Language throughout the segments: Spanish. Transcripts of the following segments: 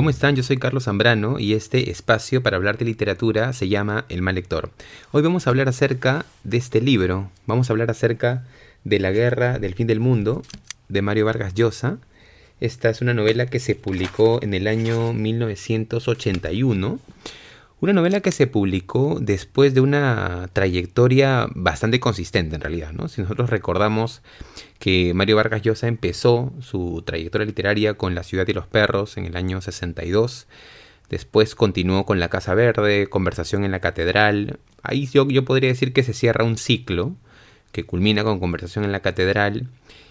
¿Cómo están? Yo soy Carlos Zambrano y este espacio para hablar de literatura se llama El mal lector. Hoy vamos a hablar acerca de este libro, vamos a hablar acerca de La guerra del fin del mundo de Mario Vargas Llosa. Esta es una novela que se publicó en el año 1981 una novela que se publicó después de una trayectoria bastante consistente en realidad, ¿no? Si nosotros recordamos que Mario Vargas Llosa empezó su trayectoria literaria con La ciudad y los perros en el año 62, después continuó con La Casa Verde, Conversación en la Catedral, ahí yo, yo podría decir que se cierra un ciclo que culmina con Conversación en la Catedral,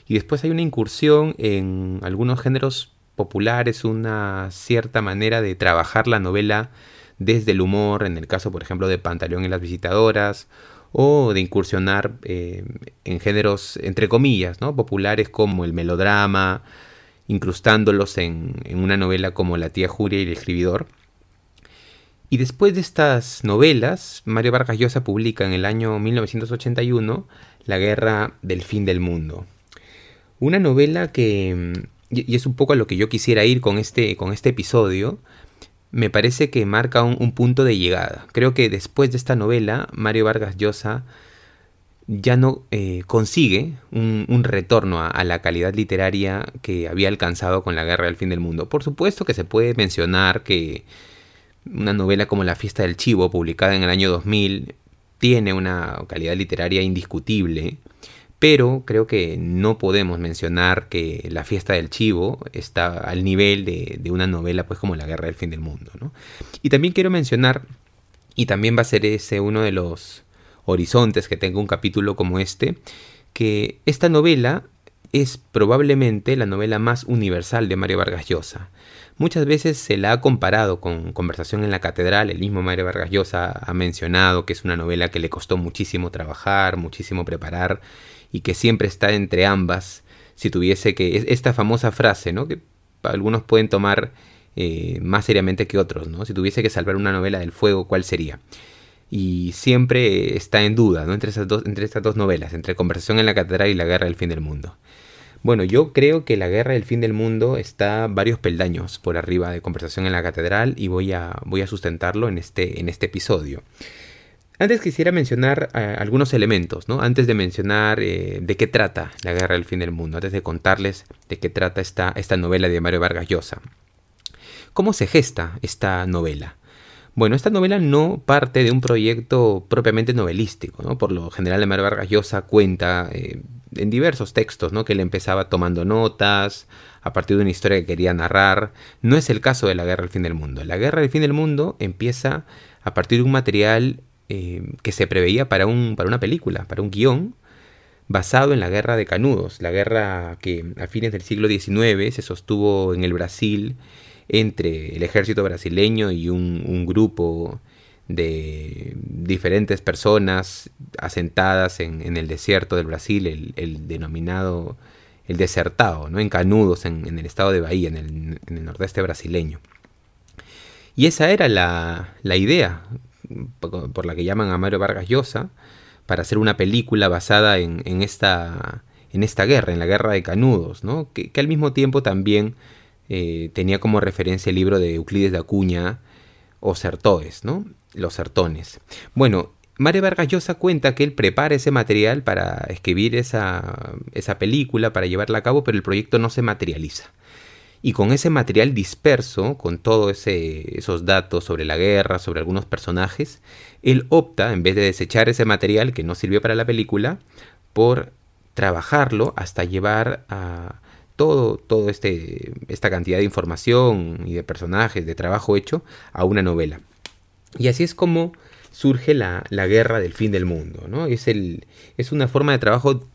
y después hay una incursión en algunos géneros populares, una cierta manera de trabajar la novela desde el humor, en el caso por ejemplo de Pantaleón y las visitadoras, o de incursionar eh, en géneros entre comillas, ¿no? populares como el melodrama, incrustándolos en, en una novela como La tía Julia y el escribidor. Y después de estas novelas, Mario Vargas Llosa publica en el año 1981 La guerra del fin del mundo. Una novela que, y es un poco a lo que yo quisiera ir con este, con este episodio, me parece que marca un, punto de llegada. Creo que después de esta novela, Mario Vargas Llosa ya no eh, consigue un, retorno a, la calidad literaria que había alcanzado con la Guerra del Fin del Mundo. Por supuesto que se puede mencionar que una novela como La Fiesta del Chivo, publicada en el año 2000, tiene una calidad literaria indiscutible, pero creo que no podemos mencionar que La fiesta del chivo está al nivel de, una novela pues como La guerra del fin del mundo. Y también quiero mencionar, y también va a ser ese uno de los horizontes que tenga un capítulo como este, que esta novela es probablemente la novela más universal de Mario Vargas Llosa. Muchas veces se la ha comparado con Conversación en la Catedral, el mismo Mario Vargas Llosa ha mencionado que es una novela que le costó muchísimo trabajar, muchísimo preparar y que siempre está entre ambas, si tuviese que, esta famosa frase, ¿no? Que algunos pueden tomar eh, más seriamente que otros, ¿no? Si tuviese que salvar una novela del fuego, ¿cuál sería? Y siempre está en duda, ¿no? Entre, esas dos, entre estas dos novelas, entre Conversación en la Catedral y La Guerra del Fin del Mundo. Bueno, yo creo que La Guerra del Fin del Mundo está varios peldaños por arriba de Conversación en la Catedral y voy a, voy a sustentarlo en este, en este episodio. Antes quisiera mencionar eh, algunos elementos, ¿no? Antes de mencionar eh, de qué trata la guerra del fin del mundo, antes de contarles de qué trata esta, novela de Mario Vargas Llosa. ¿Cómo se gesta esta novela? Bueno, esta novela no parte de un proyecto propiamente novelístico, ¿no? Por lo general, Mario Vargas Llosa cuenta eh, en diversos textos, ¿no? Que él empezaba tomando notas a partir de una historia que quería narrar. No es el caso de la Guerra del Fin del Mundo. La Guerra del Fin del Mundo empieza a partir de un material eh, que se preveía para, un, para una película, para un guion, basado en la guerra de Canudos, la guerra que a fines del siglo XIX se sostuvo en el Brasil entre el ejército brasileño y un, grupo de diferentes personas asentadas en, el desierto del Brasil, el, denominado el desertado, ¿no? en Canudos, en, el estado de Bahía, en el, nordeste brasileño. Y esa era la, la idea por la que llaman a Mario Vargas Llosa, para hacer una película basada en, esta, en esta guerra, en la guerra de Canudos, ¿no? que, al mismo tiempo también eh, tenía como referencia el libro de Euclides de Acuña, o Sertoes, ¿no? Los Sertones. Bueno, Mario Vargas Llosa cuenta que él prepara ese material para escribir esa, esa película, para llevarla a cabo, pero el proyecto no se materializa. Y con ese material disperso, con todos esos datos sobre la guerra, sobre algunos personajes, él opta, en vez de desechar ese material que no sirvió para la película, por trabajarlo hasta llevar a todo, todo este, esta cantidad de información y de personajes, de trabajo hecho, a una novela. Y así es como surge la, guerra del fin del mundo. ¿no? Es, el, es una forma de trabajo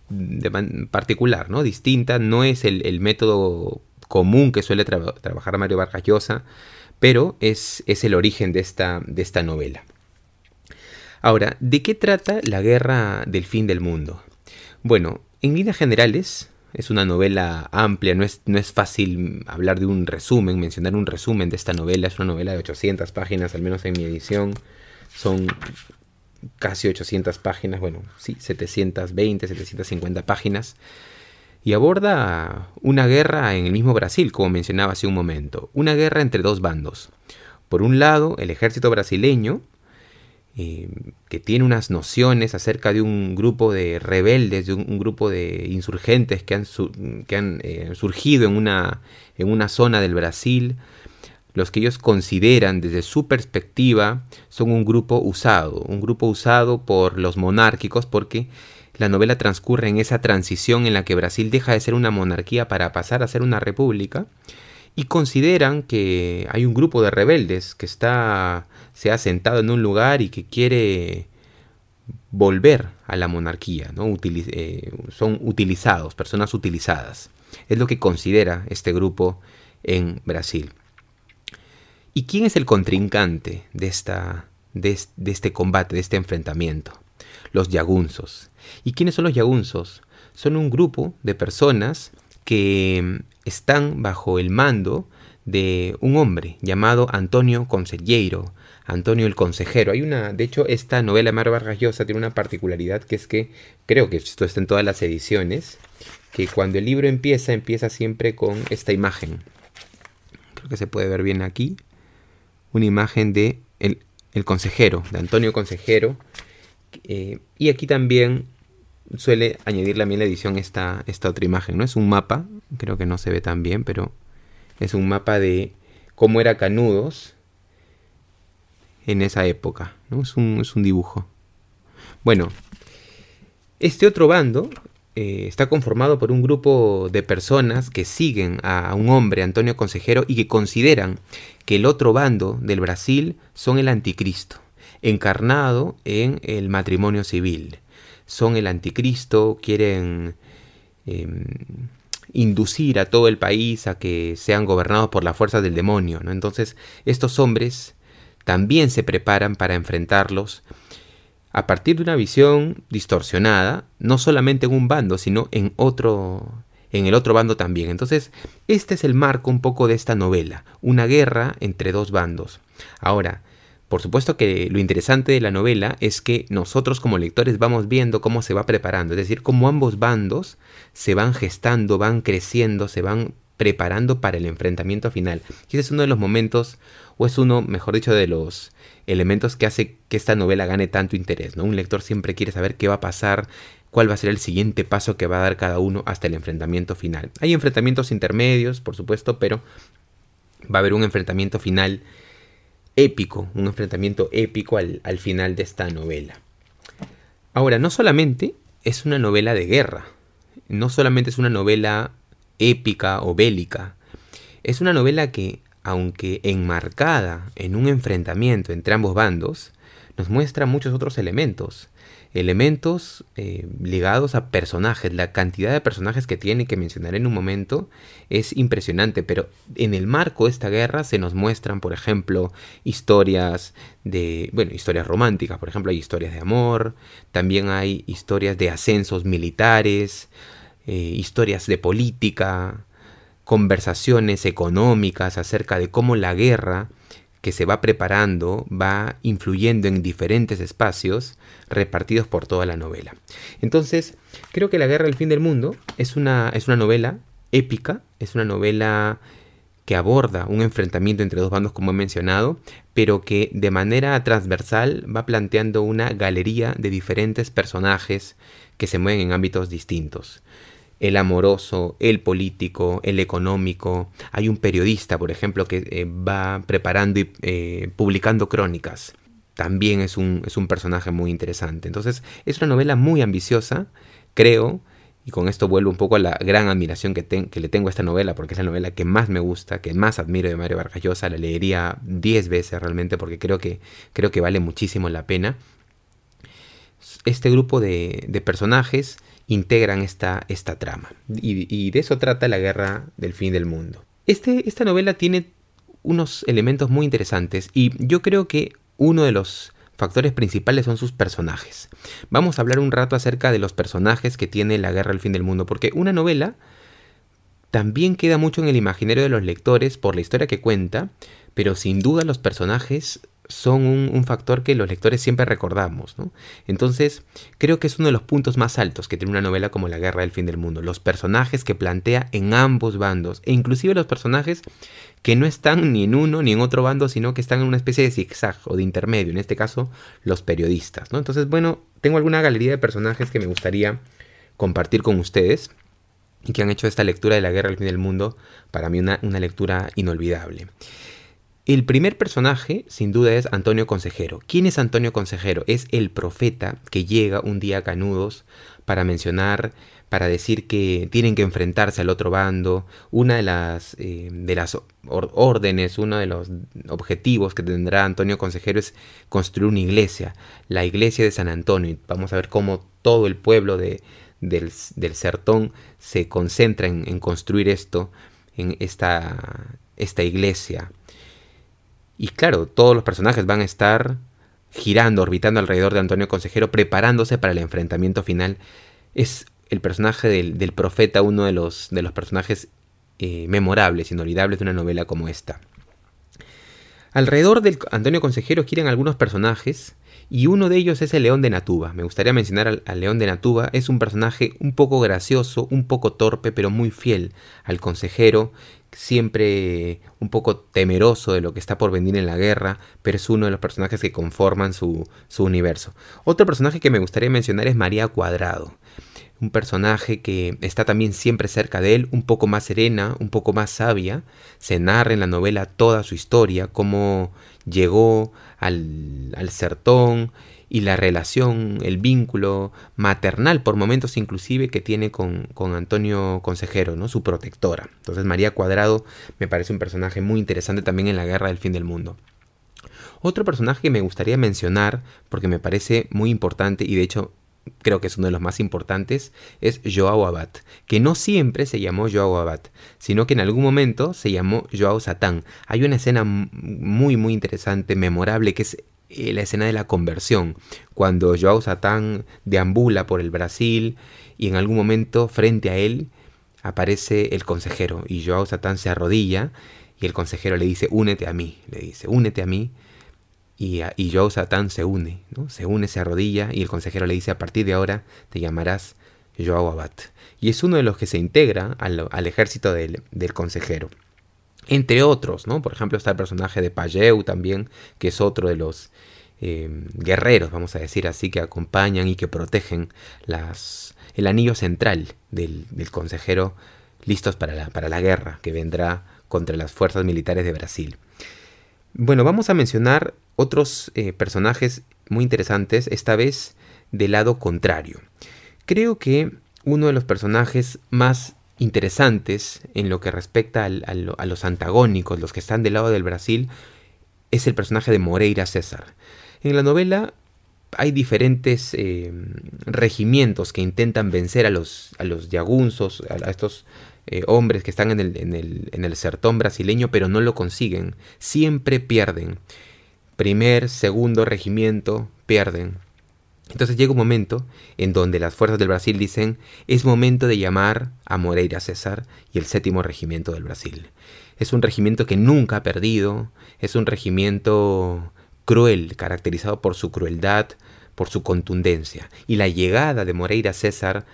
particular, ¿no? distinta, no es el, el método común que suele trabajar Mario Vargas Llosa, pero es, es el origen de esta, de esta novela. Ahora, ¿de qué trata la guerra del fin del mundo? Bueno, en líneas generales, es una novela amplia, no es, no es fácil hablar de un resumen, mencionar un resumen de esta novela, es una novela de 800 páginas, al menos en mi edición, son casi 800 páginas, bueno, sí, 720, 750 páginas. Y aborda una guerra en el mismo Brasil, como mencionaba hace un momento, una guerra entre dos bandos. Por un lado, el ejército brasileño, eh, que tiene unas nociones acerca de un grupo de rebeldes, de un, grupo de insurgentes que han, que han eh, surgido en una, en una zona del Brasil, los que ellos consideran desde su perspectiva son un grupo usado, un grupo usado por los monárquicos porque la novela transcurre en esa transición en la que Brasil deja de ser una monarquía para pasar a ser una república y consideran que hay un grupo de rebeldes que está se ha sentado en un lugar y que quiere volver a la monarquía, ¿no? Eh, son utilizados, personas utilizadas. Es lo que considera este grupo en Brasil. ¿Y quién es el contrincante de, esta, de, de este combate, de este enfrentamiento? Los yagunzos. ¿Y quiénes son los yagunzos? Son un grupo de personas que están bajo el mando de un hombre llamado Antonio Conselleiro, Antonio el Consejero. Hay una, de hecho, esta novela Mar Vargas tiene una particularidad que es que, creo que esto está en todas las ediciones, que cuando el libro empieza, empieza siempre con esta imagen. Creo que se puede ver bien aquí. Una imagen de el, consejero, de Antonio Consejero. Eh, y aquí también suele añadirle a mí en la edición esta, esta otra imagen, ¿no? Es un mapa, creo que no se ve tan bien, pero es un mapa de cómo era Canudos en esa época, ¿no? Es un, es un dibujo. Bueno, este otro bando eh, está conformado por un grupo de personas que siguen a un hombre, Antonio Consejero, y que consideran que el otro bando del Brasil son el anticristo, encarnado en el matrimonio civil son el anticristo, quieren em, inducir a todo el país a que sean gobernados por la fuerza del demonio. ¿no? Entonces estos hombres también se preparan para enfrentarlos a partir de una visión distorsionada, no solamente en un bando, sino en otro en el otro bando también. Entonces, este es el marco un poco de esta novela, una guerra entre dos bandos. Ahora, por supuesto que lo interesante de la novela es que nosotros como lectores vamos viendo cómo se va preparando, es decir, cómo ambos bandos se van gestando, van creciendo, se van preparando para el enfrentamiento final. Y ese es uno de los momentos, o es uno, mejor dicho, de los elementos que hace que esta novela gane tanto interés. ¿no? Un lector siempre quiere saber qué va a pasar, cuál va a ser el siguiente paso que va a dar cada uno hasta el enfrentamiento final. Hay enfrentamientos intermedios, por supuesto, pero va a haber un enfrentamiento final épico, un enfrentamiento épico al, final de esta novela. Ahora, no solamente es una novela de guerra, no solamente es una novela épica o bélica, es una novela que, aunque enmarcada en un enfrentamiento entre ambos bandos, nos muestra muchos otros elementos elementos eh, ligados a personajes. La cantidad de personajes que tiene que mencionar en un momento es impresionante, pero en el marco de esta guerra se nos muestran, por ejemplo, historias de, bueno, historias románticas, por ejemplo, hay historias de amor, también hay historias de ascensos militares, eh, historias de política, conversaciones económicas acerca de cómo la guerra que se va preparando va influyendo en diferentes espacios repartidos por toda la novela. Entonces, creo que La Guerra del Fin del Mundo es una, es una novela épica, es una novela que aborda un enfrentamiento entre dos bandos como he mencionado, pero que de manera transversal va planteando una galería de diferentes personajes que se mueven en ámbitos distintos el amoroso, el político, el económico. Hay un periodista, por ejemplo, que eh, va preparando y eh, publicando crónicas. También es un, es un personaje muy interesante. Entonces, es una novela muy ambiciosa, creo, y con esto vuelvo un poco a la gran admiración que, que, le tengo a esta novela, porque es la novela que más me gusta, que más admiro de Mario Vargas Llosa. La leería 10 veces realmente porque creo que, creo que vale muchísimo la pena. Este grupo de, de personajes integran esta, esta trama. Y, de eso trata la guerra del fin del mundo. Este, esta novela tiene unos elementos muy interesantes y yo creo que uno de los factores principales son sus personajes. Vamos a hablar un rato acerca de los personajes que tiene la guerra del fin del mundo, porque una novela también queda mucho en el imaginario de los lectores por la historia que cuenta, pero sin duda los personajes son un, factor que los lectores siempre recordamos. Entonces, creo que es uno de los puntos más altos que tiene una novela como La Guerra del Fin del Mundo. Los personajes que plantea en ambos bandos, e inclusive los personajes que no están ni en uno ni en otro bando, sino que están en una especie de zigzag o de intermedio, en este caso los periodistas. ¿no? Entonces, bueno, tengo alguna galería de personajes que me gustaría compartir con ustedes y que han hecho esta lectura de La Guerra del Fin del Mundo para mí una, una lectura inolvidable. El primer personaje, sin duda, es Antonio Consejero. ¿Quién es Antonio Consejero? Es el profeta que llega un día a Canudos para mencionar, para decir que tienen que enfrentarse al otro bando. Una de las, eh, de las órdenes, uno de los objetivos que tendrá Antonio Consejero es construir una iglesia, la iglesia de San Antonio. Vamos a ver cómo todo el pueblo de, del, del Sertón se concentra en, en construir esto, en esta, esta iglesia y claro, todos los personajes van a estar girando, orbitando alrededor de Antonio Consejero, preparándose para el enfrentamiento final. Es el personaje del, profeta uno de los, de los personajes eh, memorables, inolvidables de una novela como esta. Alrededor del Antonio Consejero giran algunos personajes y uno de ellos es el León de Natuba. Me gustaría mencionar al, al, León de Natuba. Es un personaje un poco gracioso, un poco torpe, pero muy fiel al consejero, siempre un poco temeroso de lo que está por venir en la guerra, pero es uno de los personajes que conforman su, su universo. Otro personaje que me gustaría mencionar es María Cuadrado un personaje que está también siempre cerca de él, un poco más serena, un poco más sabia. Se narra en la novela toda su historia, cómo llegó al, al sertón y la relación, el vínculo maternal, por momentos inclusive, que tiene con, con, Antonio Consejero, ¿no? su protectora. Entonces María Cuadrado me parece un personaje muy interesante también en la Guerra del Fin del Mundo. Otro personaje que me gustaría mencionar, porque me parece muy importante y de hecho creo que es uno de los más importantes, es Joao Abad, que no siempre se llamó Joao Abad, sino que en algún momento se llamó Joao Satán. Hay una escena muy muy interesante, memorable, que es eh, la escena de la conversión, cuando Joao Satán deambula por el Brasil y en algún momento frente a él aparece el consejero y Joao Satán se arrodilla y el consejero le dice, únete a mí, le dice, únete a mí. Y, y Joao Satán se une, se une, se arrodilla y el consejero le dice, a partir de ahora te llamarás Joao Abad. Y es uno de los que se integra al, al ejército del, del consejero. Entre otros, ¿no? Por ejemplo, está el personaje de Payeu también, que es otro de los eh, guerreros, vamos a decir así, que acompañan y que protegen las, el anillo central del, consejero listos para la, guerra que vendrá contra las fuerzas militares de Brasil. Bueno, vamos a mencionar otros eh, personajes muy interesantes, esta vez del lado contrario. Creo que uno de los personajes más interesantes en lo que respecta a los antagónicos, los que están del lado del Brasil, es el personaje de Moreira César. En la novela hay diferentes eh, regimientos que intentan vencer a los, a los yagunzos, a, estos eh, hombres que están en el, en, el, en el sertón brasileño, pero no lo consiguen. Siempre pierden. Primer, segundo regimiento, pierden. Entonces llega un momento en donde las fuerzas del Brasil dicen es momento de llamar a Moreira César y el séptimo regimiento del Brasil. Es un regimiento que nunca ha perdido, es un regimiento cruel, caracterizado por su crueldad, por su contundencia. Y la llegada de Moreira César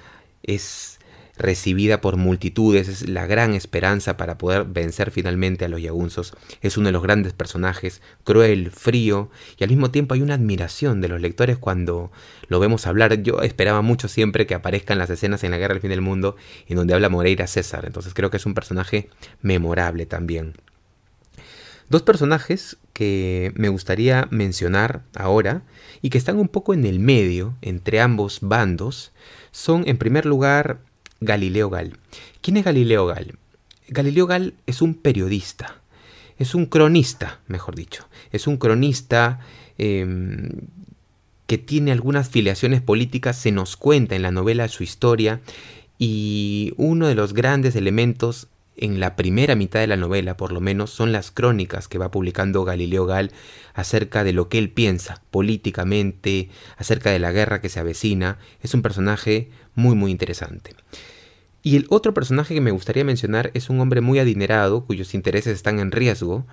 es recibida por multitudes, es la gran esperanza para poder vencer finalmente a los yagunzos. Es uno de los grandes personajes, cruel, frío, y al mismo tiempo hay una admiración de los lectores cuando lo vemos hablar. Yo esperaba mucho siempre que aparezcan las escenas en la Guerra del Fin del Mundo en donde habla Moreira César, entonces creo que es un personaje memorable también. Dos personajes que me gustaría mencionar ahora y que están un poco en el medio entre ambos bandos son en primer lugar Galileo Gal. ¿Quién es Galileo Gal? Galileo Gal es un periodista, es un cronista, mejor dicho, es un cronista em, que tiene algunas filiaciones políticas, se nos cuenta en la novela su historia y uno de los grandes elementos en la primera mitad de la novela, por lo menos, son las crónicas que va publicando Galileo Gal acerca de lo que él piensa políticamente, acerca de la guerra que se avecina. Es un personaje muy, muy interesante. Y el otro personaje que me gustaría mencionar es un hombre muy adinerado, cuyos intereses están en riesgo,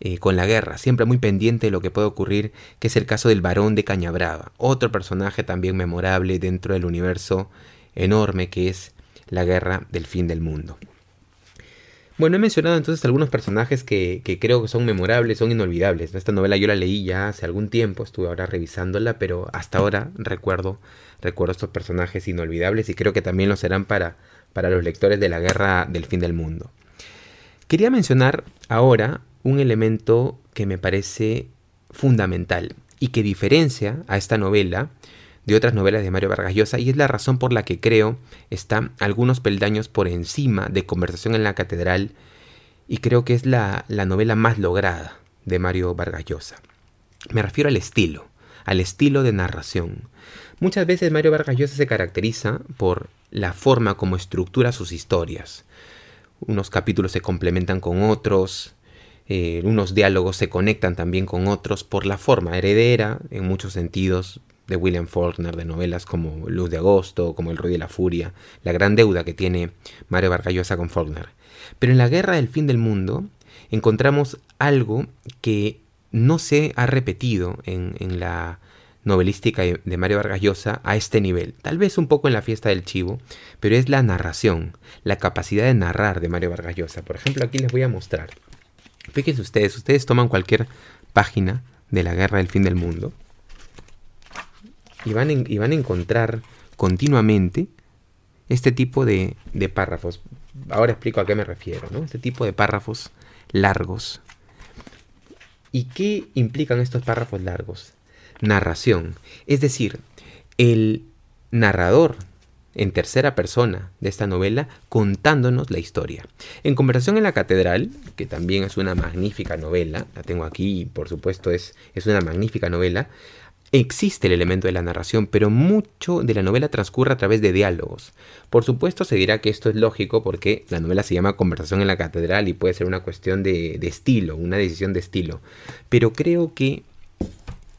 eh, con la guerra, siempre muy pendiente de lo que puede ocurrir, que es el caso del varón de Cañabrava, otro personaje también memorable dentro del universo enorme que es la guerra del fin del mundo. Bueno, he mencionado entonces algunos personajes que, creo que son memorables, son inolvidables. Esta novela yo la leí ya hace algún tiempo, estuve ahora revisándola, pero hasta ahora recuerdo, recuerdo estos personajes inolvidables y creo que también lo serán para, para los lectores de la guerra del fin del mundo. Quería mencionar ahora un elemento que me parece fundamental y que diferencia a esta novela de otras novelas de Mario Vargas Llosa y es la razón por la que creo está algunos peldaños por encima de Conversación en la Catedral y creo que es la, la novela más lograda de Mario Vargas Llosa. Me refiero al estilo, al estilo de narración. Muchas veces Mario Vargas Llosa se caracteriza por la forma como estructura sus historias. Unos capítulos se complementan con otros, eh, unos diálogos se conectan también con otros por la forma heredera, en muchos sentidos, de William Faulkner, de novelas como Luz de Agosto, como El Rey de la Furia, la gran deuda que tiene Mario Vargas con Faulkner. Pero en la Guerra del Fin del Mundo encontramos algo que no se ha repetido en, la novelística de Mario Vargas Llosa a este nivel. Tal vez un poco en la fiesta del chivo, pero es la narración, la capacidad de narrar de Mario Vargas Llosa. Por ejemplo, aquí les voy a mostrar. Fíjense ustedes, ustedes toman cualquier página de la Guerra del Fin del Mundo y van, van a encontrar continuamente este tipo de, de, párrafos. Ahora explico a qué me refiero, ¿no? Este tipo de párrafos largos. ¿Y qué implican estos párrafos largos? Narración. Es decir, el narrador en tercera persona de esta novela contándonos la historia. En Conversación en la Catedral, que también es una magnífica novela, la tengo aquí y por supuesto es, es una magnífica novela, Existe el elemento de la narración, pero mucho de la novela transcurre a través de diálogos. Por supuesto se dirá que esto es lógico porque la novela se llama Conversación en la Catedral y puede ser una cuestión de, estilo, una decisión de estilo. Pero creo que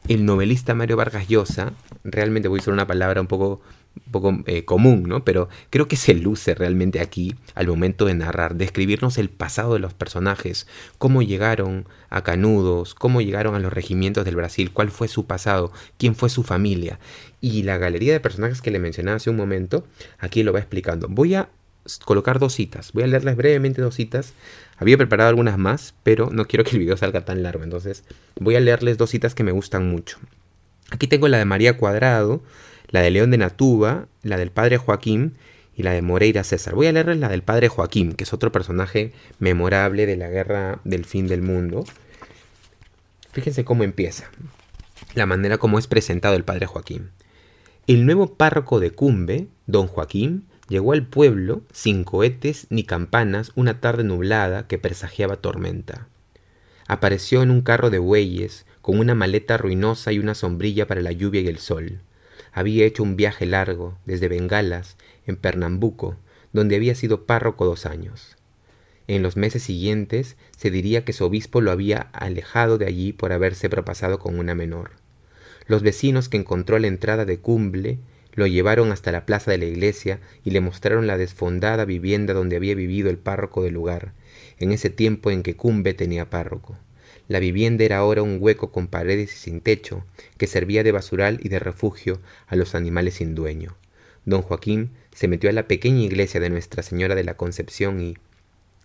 el novelista Mario Vargas Llosa, realmente voy a usar una palabra un poco un poco eh, común, ¿no? Pero creo que se luce realmente aquí al momento de narrar, describirnos el pasado de los personajes, cómo llegaron a Canudos, cómo llegaron a los regimientos del Brasil, cuál fue su pasado, quién fue su familia. Y la galería de personajes que le mencionaba hace un momento, aquí lo va explicando. Voy a colocar dos citas, voy a leerles brevemente dos citas. Había preparado algunas más, pero no quiero que el video salga tan largo, entonces voy a leerles dos citas que me gustan mucho. Aquí tengo la de María Cuadrado, la de León de Natuba, la del padre Joaquín y la de Moreira César. Voy a leerles la del padre Joaquín, que es otro personaje memorable de la guerra del fin del mundo. Fíjense cómo empieza, la manera como es presentado el padre Joaquín. El nuevo párroco de Cumbe, don Joaquín, llegó al pueblo sin cohetes ni campanas una tarde nublada que presagiaba tormenta. Apareció en un carro de bueyes, con una maleta ruinosa y una sombrilla para la lluvia y el sol había hecho un viaje largo desde Bengalas, en Pernambuco, donde había sido párroco dos años. En los meses siguientes se diría que su obispo lo había alejado de allí por haberse propasado con una menor. Los vecinos que encontró a la entrada de Cumble lo llevaron hasta la plaza de la iglesia y le mostraron la desfondada vivienda donde había vivido el párroco del lugar, en ese tiempo en que Cumbe tenía párroco. La vivienda era ahora un hueco con paredes y sin techo, que servía de basural y de refugio a los animales sin dueño. Don Joaquín se metió a la pequeña iglesia de Nuestra Señora de la Concepción y,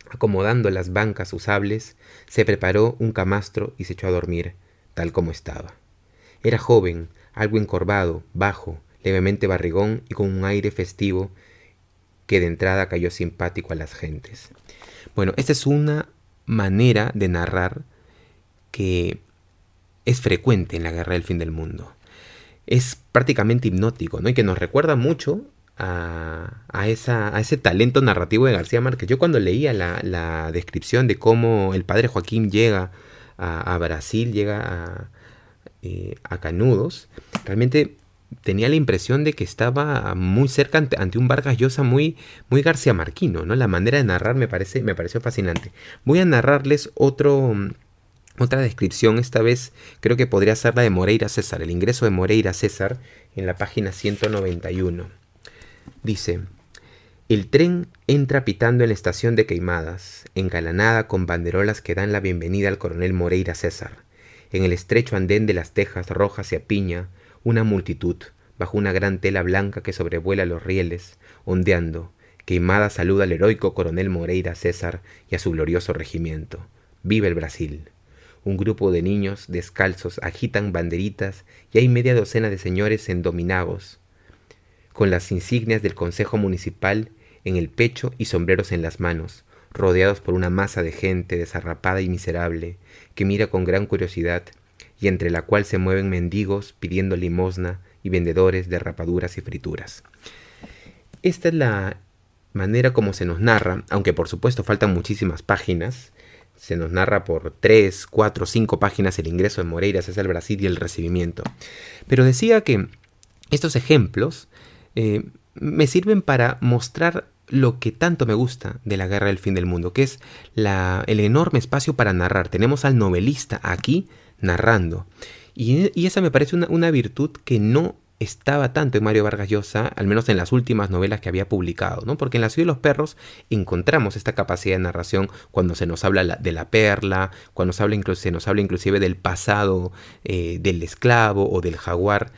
acomodando las bancas usables, se preparó un camastro y se echó a dormir, tal como estaba. Era joven, algo encorvado, bajo, levemente barrigón y con un aire festivo que de entrada cayó simpático a las gentes. Bueno, esta es una manera de narrar que es frecuente en la guerra del fin del mundo. Es prácticamente hipnótico, ¿no? Y que nos recuerda mucho a, esa, a ese talento narrativo de García Márquez. Yo cuando leía la, descripción de cómo el padre Joaquín llega a, Brasil, llega a, eh, a Canudos, realmente tenía la impresión de que estaba muy cerca ante, un Vargas Llosa muy, muy García Marquino, ¿no? La manera de narrar me, parece, me pareció fascinante. Voy a narrarles otro, otra descripción, esta vez creo que podría ser la de Moreira César, el ingreso de Moreira César en la página 191. Dice, El tren entra pitando en la estación de Queimadas, engalanada con banderolas que dan la bienvenida al coronel Moreira César. En el estrecho andén de las tejas rojas y a piña, una multitud, bajo una gran tela blanca que sobrevuela los rieles, ondeando. Queimada saluda al heroico coronel Moreira César y a su glorioso regimiento. ¡Viva el Brasil! Un grupo de niños descalzos agitan banderitas y hay media docena de señores endominados, con las insignias del Consejo Municipal en el pecho y sombreros en las manos, rodeados por una masa de gente desarrapada y miserable, que mira con gran curiosidad, y entre la cual se mueven mendigos pidiendo limosna y vendedores de rapaduras y frituras. Esta es la manera como se nos narra, aunque por supuesto faltan muchísimas páginas, se nos narra por tres, cuatro, cinco páginas el ingreso de Moreiras hacia el Brasil y el recibimiento. Pero decía que estos ejemplos eh, me sirven para mostrar lo que tanto me gusta de la guerra del fin del mundo, que es la, el enorme espacio para narrar. Tenemos al novelista aquí narrando. Y, esa me parece una, una, virtud que no estaba tanto en Mario Vargas Llosa, al menos en las últimas novelas que había publicado, ¿no? Porque en La ciudad de los perros encontramos esta capacidad de narración cuando se nos habla de la perla, cuando se, nos habla inclusive del pasado eh, del esclavo o del jaguar.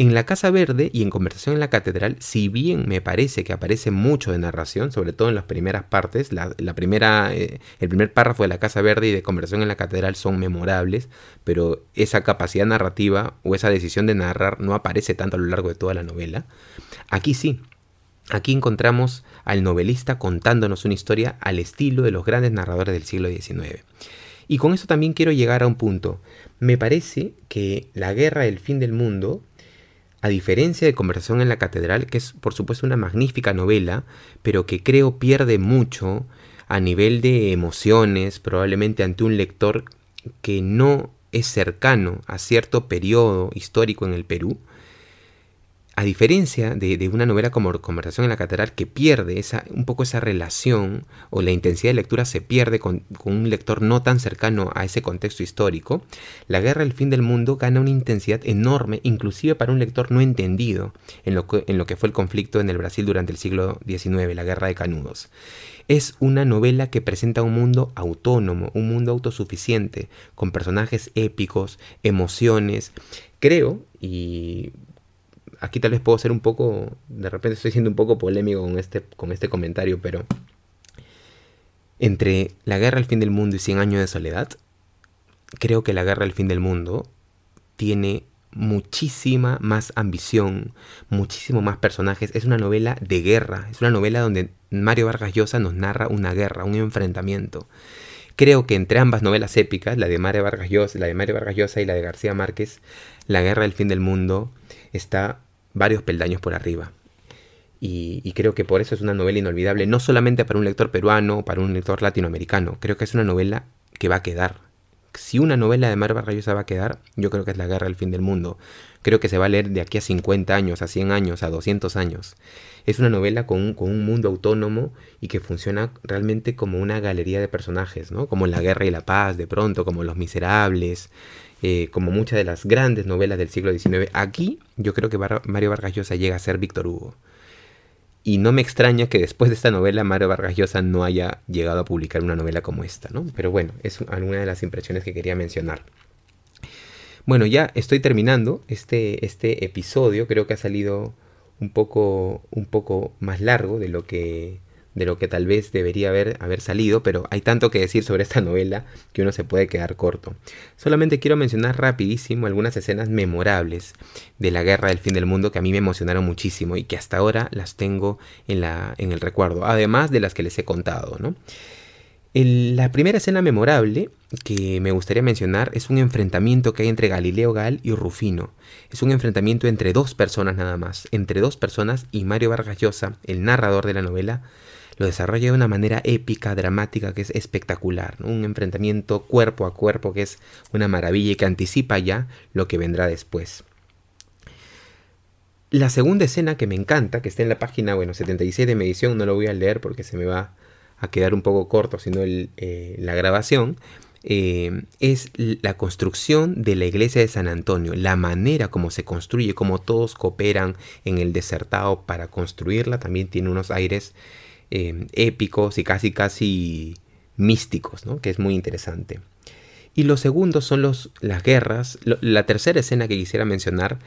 En la Casa Verde y en Conversación en la Catedral, si bien me parece que aparece mucho de narración, sobre todo en las primeras partes, la, primera, eh, el primer párrafo de la Casa Verde y de Conversación en la Catedral son memorables, pero esa capacidad narrativa o esa decisión de narrar no aparece tanto a lo largo de toda la novela. Aquí sí, Aquí encontramos al novelista contándonos una historia al estilo de los grandes narradores del siglo XIX. Y con eso también quiero llegar a un punto. Me parece que la guerra del fin del mundo a diferencia de Conversación en la Catedral, que es por supuesto una magnífica novela, pero que creo pierde mucho a nivel de emociones, probablemente ante un lector que no es cercano a cierto periodo histórico en el Perú, a diferencia de, una novela como Conversación en la Catedral, que pierde esa, un poco esa relación o la intensidad de lectura se pierde con, un lector no tan cercano a ese contexto histórico, La Guerra del Fin del Mundo gana una intensidad enorme, inclusive para un lector no entendido en lo que, en lo que fue el conflicto en el Brasil durante el siglo XIX, la Guerra de Canudos. Es una novela que presenta un mundo autónomo, un mundo autosuficiente, con personajes épicos, emociones. Creo, y aquí tal vez puedo ser un poco, de repente estoy siendo un poco polémico con este, con este comentario, pero entre La Guerra al Fin del Mundo y Cien Años de Soledad, creo que La Guerra al Fin del Mundo tiene muchísima más ambición, muchísimo más personajes. Es una novela de guerra, es una novela donde Mario Vargas Llosa nos narra una guerra, un enfrentamiento. Creo que entre ambas novelas épicas, la de Mario Vargas Llosa, la de Mario Vargas Llosa y la de García Márquez, La Guerra del Fin del Mundo está varios peldaños por arriba. Y, creo que por eso es una novela inolvidable, no solamente para un lector peruano para un lector latinoamericano, creo que es una novela que va a quedar. Si una novela de Mar Barrayosa va a quedar, yo creo que es La Guerra del Fin del Mundo. Creo que se va a leer de aquí a 50 años, a 100 años, a 200 años. Es una novela con un, con un mundo autónomo y que funciona realmente como una galería de personajes, ¿no? Como La Guerra y la Paz, de pronto, como Los Miserables, eh, como muchas de las grandes novelas del siglo XIX. Aquí yo creo que Mario Vargas Llosa llega a ser Víctor Hugo. Y no me extraña que después de esta novela Mario Vargas Llosa no haya llegado a publicar una novela como esta, ¿no? Pero bueno, es alguna de las impresiones que quería mencionar. Bueno, ya estoy terminando este, este episodio. Creo que ha salido un poco, un poco más largo de lo que de lo que tal vez debería haber, haber salido, pero hay tanto que decir sobre esta novela que uno se puede quedar corto. Solamente quiero mencionar rapidísimo algunas escenas memorables de la guerra del fin del mundo que a mí me emocionaron muchísimo y que hasta ahora las tengo en, la, en el recuerdo, además de las que les he contado. ¿no? la primera escena memorable que me gustaría mencionar es un enfrentamiento que hay entre Galileo Gal y Rufino. Es un enfrentamiento entre dos personas nada más, entre dos personas y Mario Vargas Llosa, el narrador de la novela, lo desarrolla de una manera épica, dramática, que es espectacular, un enfrentamiento cuerpo a cuerpo que es una maravilla y que anticipa ya lo que vendrá después. La segunda escena que me encanta, que está en la página bueno, 76 de medición, no lo voy a leer porque se me va a quedar un poco corto, sino eh, la grabación, eh, es la construcción de la iglesia de San Antonio, la manera como se construye, como todos cooperan en el desertado para construirla, también tiene unos aires eh, épicos y casi casi místicos, ¿no? que es muy interesante. Y los segundos son los, las guerras. La tercera escena que quisiera mencionar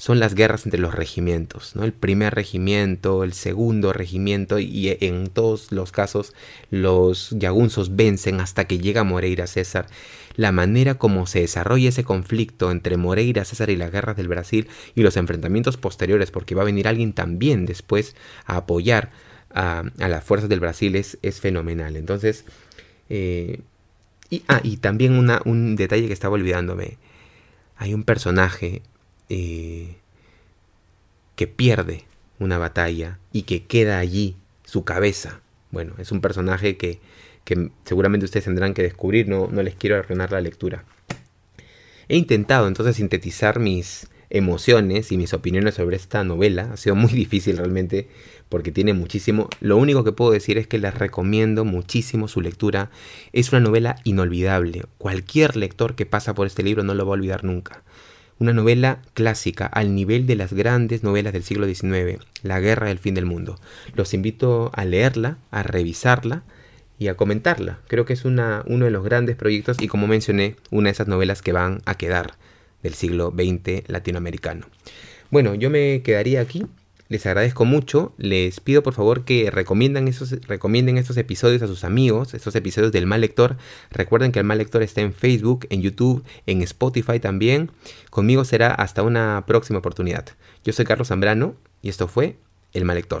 son las guerras entre los regimientos, ¿no? El primer regimiento, el segundo regimiento y en todos los casos los yagunzos vencen hasta que llega Moreira César. La manera como se desarrolla ese conflicto entre Moreira César y las guerras del Brasil y los enfrentamientos posteriores, porque va a venir alguien también después a apoyar a, las fuerzas del Brasil es, es fenomenal. Entonces, eh, y, ah, y también una, un detalle que estaba olvidándome. Hay un personaje eh, que pierde una batalla y que queda allí su cabeza. Bueno, es un personaje que, que seguramente ustedes tendrán que descubrir, no, no les quiero arruinar la lectura. He intentado entonces sintetizar mis emociones y mis opiniones sobre esta novela. Ha sido muy difícil realmente porque tiene muchísimo. Lo único que puedo decir es que les recomiendo muchísimo su lectura. Es una novela inolvidable. Cualquier lector que pasa por este libro no lo va a olvidar nunca. Una novela clásica al nivel de las grandes novelas del siglo XIX, La guerra del fin del mundo. Los invito a leerla, a revisarla y a comentarla. Creo que es una, uno de los grandes proyectos y como mencioné, una de esas novelas que van a quedar del siglo XX latinoamericano. Bueno, yo me quedaría aquí les agradezco mucho. Les pido por favor que recomienden esos, recomienden estos episodios a sus amigos, estos episodios del Mal Lector. Recuerden que el Mal Lector está en Facebook, en YouTube, en Spotify también. Conmigo será hasta una próxima oportunidad. Yo soy Carlos Zambrano y esto fue El Mal Lector.